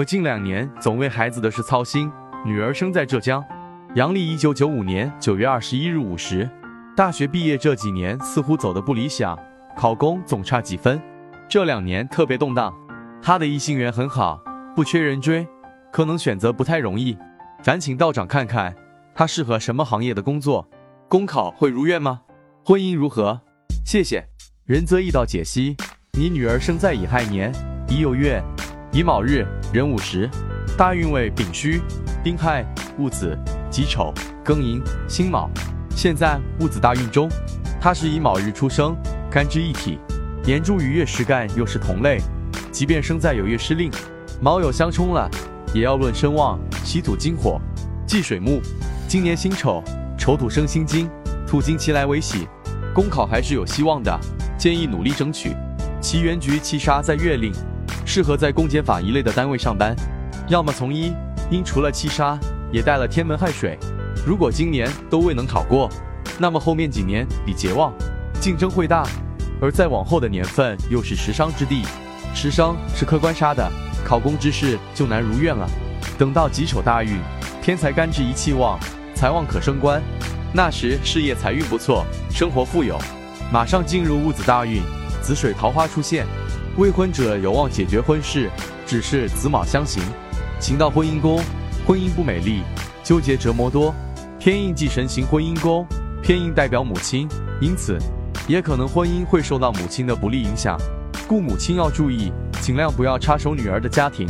我近两年总为孩子的事操心。女儿生在浙江，阳历一九九五年九月二十一日午时。大学毕业这几年似乎走得不理想，考公总差几分。这两年特别动荡，他的异性缘很好，不缺人追，可能选择不太容易。烦请道长看看他适合什么行业的工作，公考会如愿吗？婚姻如何？谢谢。仁则易道解析：你女儿生在乙亥年乙酉月乙卯日壬午时，大运为丙戌、丁亥、戊子、己丑、庚寅、辛卯。现在戊子大运中，她是以卯日出生，干支一体，年柱与月时干又是同类。即便生在有月失令，卯酉相冲了，也要论身旺，喜土金火，忌水木。今年辛丑，丑土生辛金，土金其来为喜，公考还是有希望的，建议努力争取。其原局七杀在月令，适合在公检法一类的单位上班，要么从医，因除了七杀，也带了天门亥水。如果今年都未能考过，那么后面几年比劫旺，竞争会大；而再往后的年份又是食伤之地，食伤是客观杀的，考公之事就难如愿了。等到己丑大运，天才干支一气旺，财旺可升官，那时事业财运不错，生活富有。马上进入戊子大运，子水桃花出现，未婚者有望解决婚事，只是子卯相刑，行到婚姻宫，婚姻不美丽，纠结折磨多。偏印忌神行婚姻宫，偏印代表母亲，因此也可能婚姻会受到母亲的不利影响，故母亲要注意，尽量不要插手女儿的家庭。